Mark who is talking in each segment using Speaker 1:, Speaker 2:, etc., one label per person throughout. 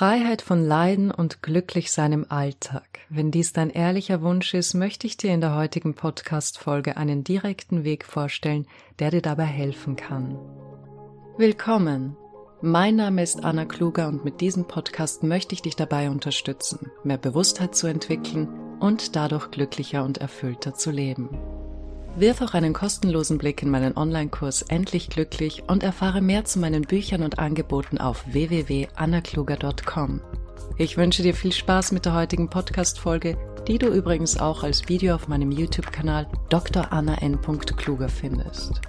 Speaker 1: Freiheit von Leiden und Glücklichsein im Alltag. Wenn dies dein ehrlicher Wunsch ist, möchte ich dir in der heutigen Podcast-Folge einen direkten Weg vorstellen, der dir dabei helfen kann. Willkommen! Mein Name ist Anna Kluger und mit diesem Podcast möchte ich dich dabei unterstützen, mehr Bewusstheit zu entwickeln und dadurch glücklicher und erfüllter zu leben. Wirf auch einen kostenlosen Blick in meinen Online-Kurs Endlich Glücklich und erfahre mehr zu meinen Büchern und Angeboten auf www.annakluger.com. Ich wünsche dir viel Spaß mit der heutigen Podcast-Folge, die du übrigens auch als Video auf meinem YouTube-Kanal Dr. Anna N. Kluger findest.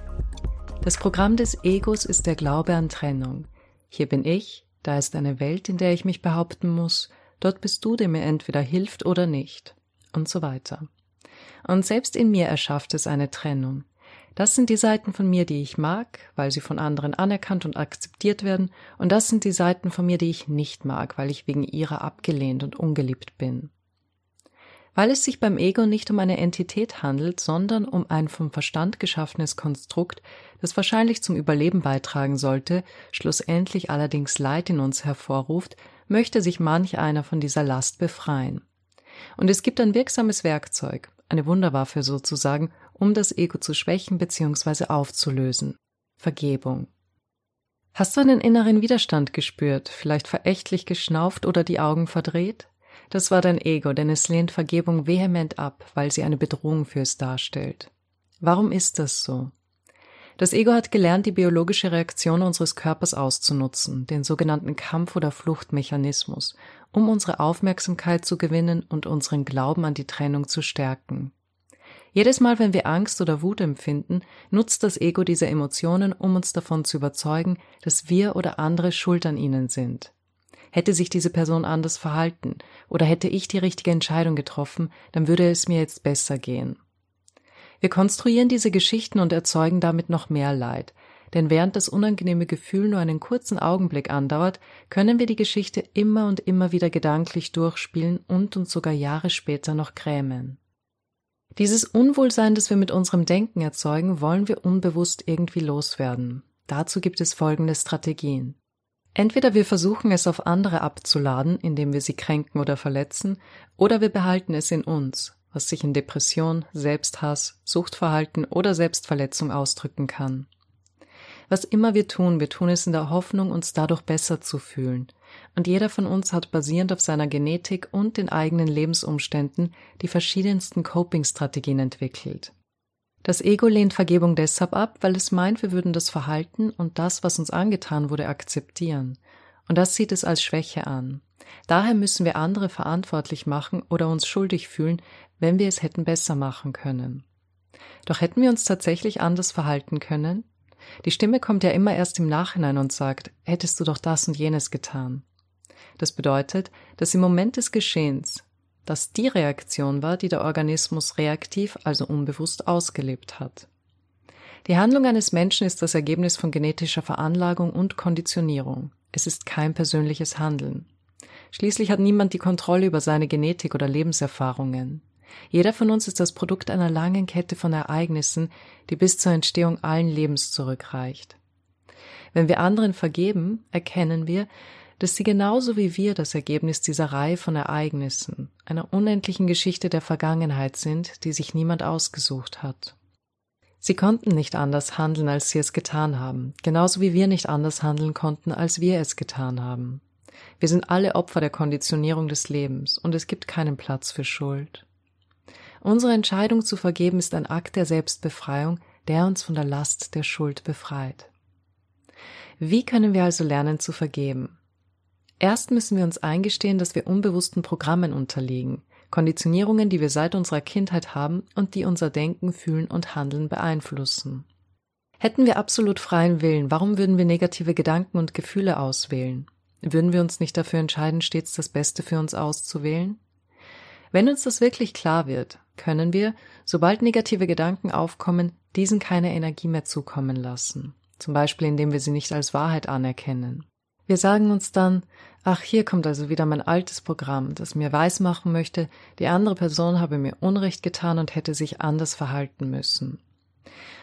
Speaker 1: Das Programm des Egos ist der Glaube an Trennung. Hier bin ich, da ist eine Welt, in der ich mich behaupten muss, dort bist du, der mir entweder hilft oder nicht. Und so weiter. Und selbst in mir erschafft es eine Trennung. Das sind die Seiten von mir, die ich mag, weil sie von anderen anerkannt und akzeptiert werden, und das sind die Seiten von mir, die ich nicht mag, weil ich wegen ihrer abgelehnt und ungeliebt bin. Weil es sich beim Ego nicht um eine Entität handelt, sondern um ein vom Verstand geschaffenes Konstrukt, das wahrscheinlich zum Überleben beitragen sollte, schlussendlich allerdings Leid in uns hervorruft, möchte sich manch einer von dieser Last befreien. Und es gibt ein wirksames Werkzeug, eine Wunderwaffe sozusagen, um das Ego zu schwächen bzw. aufzulösen. Vergebung. Hast du einen inneren Widerstand gespürt, vielleicht verächtlich geschnauft oder die Augen verdreht? Das war dein Ego, denn es lehnt Vergebung vehement ab, weil sie eine Bedrohung für es darstellt. Warum ist das so? Das Ego hat gelernt, die biologische Reaktion unseres Körpers auszunutzen, den sogenannten Kampf- oder Fluchtmechanismus, um unsere Aufmerksamkeit zu gewinnen und unseren Glauben an die Trennung zu stärken. Jedes Mal, wenn wir Angst oder Wut empfinden, nutzt das Ego diese Emotionen, um uns davon zu überzeugen, dass wir oder andere schuld an ihnen sind. Hätte sich diese Person anders verhalten oder hätte ich die richtige Entscheidung getroffen, dann würde es mir jetzt besser gehen. Wir konstruieren diese Geschichten und erzeugen damit noch mehr Leid, denn während das unangenehme Gefühl nur einen kurzen Augenblick andauert, können wir die Geschichte immer und immer wieder gedanklich durchspielen und uns sogar Jahre später noch grämen. Dieses Unwohlsein, das wir mit unserem Denken erzeugen, wollen wir unbewusst irgendwie loswerden. Dazu gibt es folgende Strategien. Entweder wir versuchen es auf andere abzuladen, indem wir sie kränken oder verletzen, oder wir behalten es in uns, was sich in Depression, Selbsthass, Suchtverhalten oder Selbstverletzung ausdrücken kann. Was immer wir tun, wir tun es in der Hoffnung, uns dadurch besser zu fühlen. Und jeder von uns hat basierend auf seiner Genetik und den eigenen Lebensumständen die verschiedensten Coping-Strategien entwickelt. Das Ego lehnt Vergebung deshalb ab, weil es meint, wir würden das Verhalten und das, was uns angetan wurde, akzeptieren. Und das sieht es als Schwäche an. Daher müssen wir andere verantwortlich machen oder uns schuldig fühlen, wenn wir es hätten besser machen können. Doch hätten wir uns tatsächlich anders verhalten können? Die Stimme kommt ja immer erst im Nachhinein und sagt, hättest du doch das und jenes getan. Das bedeutet, dass im Moment des Geschehens das die Reaktion war, die der Organismus reaktiv, also unbewusst ausgelebt hat. Die Handlung eines Menschen ist das Ergebnis von genetischer Veranlagung und Konditionierung. Es ist kein persönliches Handeln. Schließlich hat niemand die Kontrolle über seine Genetik oder Lebenserfahrungen. Jeder von uns ist das Produkt einer langen Kette von Ereignissen, die bis zur Entstehung allen Lebens zurückreicht. Wenn wir anderen vergeben, erkennen wir, dass sie genauso wie wir das Ergebnis dieser Reihe von Ereignissen, einer unendlichen Geschichte der Vergangenheit sind, die sich niemand ausgesucht hat. Sie konnten nicht anders handeln, als sie es getan haben, genauso wie wir nicht anders handeln konnten, als wir es getan haben. Wir sind alle Opfer der Konditionierung des Lebens, und es gibt keinen Platz für Schuld. Unsere Entscheidung zu vergeben ist ein Akt der Selbstbefreiung, der uns von der Last der Schuld befreit. Wie können wir also lernen zu vergeben? Erst müssen wir uns eingestehen, dass wir unbewussten Programmen unterliegen, Konditionierungen, die wir seit unserer Kindheit haben und die unser Denken, Fühlen und Handeln beeinflussen. Hätten wir absolut freien Willen, warum würden wir negative Gedanken und Gefühle auswählen? Würden wir uns nicht dafür entscheiden, stets das Beste für uns auszuwählen? Wenn uns das wirklich klar wird, können wir, sobald negative Gedanken aufkommen, diesen keine Energie mehr zukommen lassen. Zum Beispiel, indem wir sie nicht als Wahrheit anerkennen. Wir sagen uns dann, ach, hier kommt also wieder mein altes Programm, das mir weismachen möchte, die andere Person habe mir Unrecht getan und hätte sich anders verhalten müssen.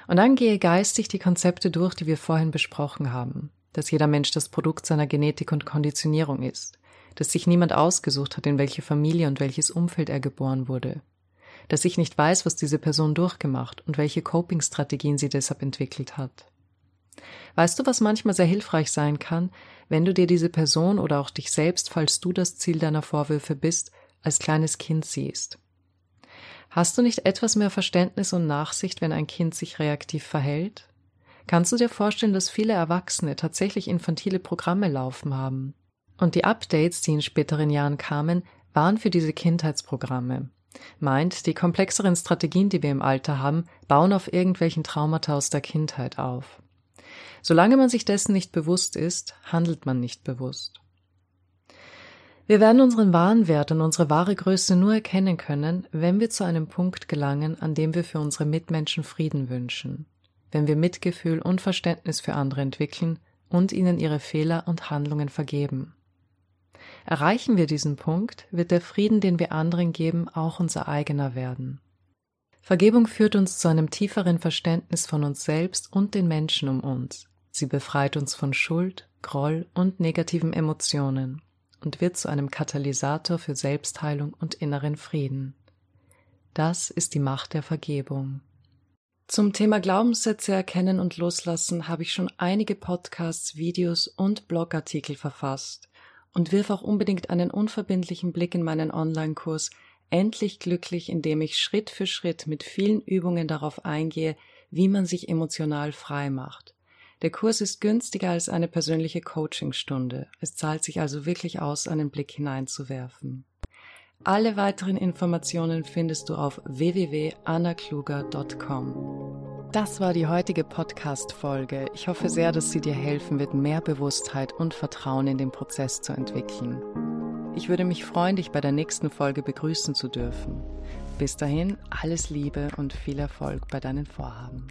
Speaker 1: Und dann gehe geistig die Konzepte durch, die wir vorhin besprochen haben, dass jeder Mensch das Produkt seiner Genetik und Konditionierung ist, dass sich niemand ausgesucht hat, in welche Familie und welches Umfeld er geboren wurde, dass ich nicht weiß, was diese Person durchgemacht und welche Coping-Strategien sie deshalb entwickelt hat. Weißt du, was manchmal sehr hilfreich sein kann, wenn du dir diese Person oder auch dich selbst, falls du das Ziel deiner Vorwürfe bist, als kleines Kind siehst? Hast du nicht etwas mehr Verständnis und Nachsicht, wenn ein Kind sich reaktiv verhält? Kannst du dir vorstellen, dass viele Erwachsene tatsächlich infantile Programme laufen haben? Und die Updates, die in späteren Jahren kamen, waren für diese Kindheitsprogramme. Meint, die komplexeren Strategien, die wir im Alter haben, bauen auf irgendwelchen Traumata aus der Kindheit auf. Solange man sich dessen nicht bewusst ist, handelt man nicht bewusst. Wir werden unseren wahren Wert und unsere wahre Größe nur erkennen können, wenn wir zu einem Punkt gelangen, an dem wir für unsere Mitmenschen Frieden wünschen, wenn wir Mitgefühl und Verständnis für andere entwickeln und ihnen ihre Fehler und Handlungen vergeben. Erreichen wir diesen Punkt, wird der Frieden, den wir anderen geben, auch unser eigener werden. Vergebung führt uns zu einem tieferen Verständnis von uns selbst und den Menschen um uns. Sie befreit uns von Schuld, Groll und negativen Emotionen und wird zu einem Katalysator für Selbstheilung und inneren Frieden. Das ist die Macht der Vergebung. Zum Thema Glaubenssätze erkennen und loslassen habe ich schon einige Podcasts, Videos und Blogartikel verfasst und wirf auch unbedingt einen unverbindlichen Blick in meinen Online-Kurs Endlich glücklich, indem ich Schritt für Schritt mit vielen Übungen darauf eingehe, wie man sich emotional frei macht. Der Kurs ist günstiger als eine persönliche Coachingstunde. Es zahlt sich also wirklich aus, einen Blick hineinzuwerfen. Alle weiteren Informationen findest du auf www.annakluger.com. Das war die heutige Podcast-Folge. Ich hoffe sehr, dass sie dir helfen wird, mehr Bewusstheit und Vertrauen in den Prozess zu entwickeln. Ich würde mich freuen, dich bei der nächsten Folge begrüßen zu dürfen. Bis dahin, alles Liebe und viel Erfolg bei deinen Vorhaben.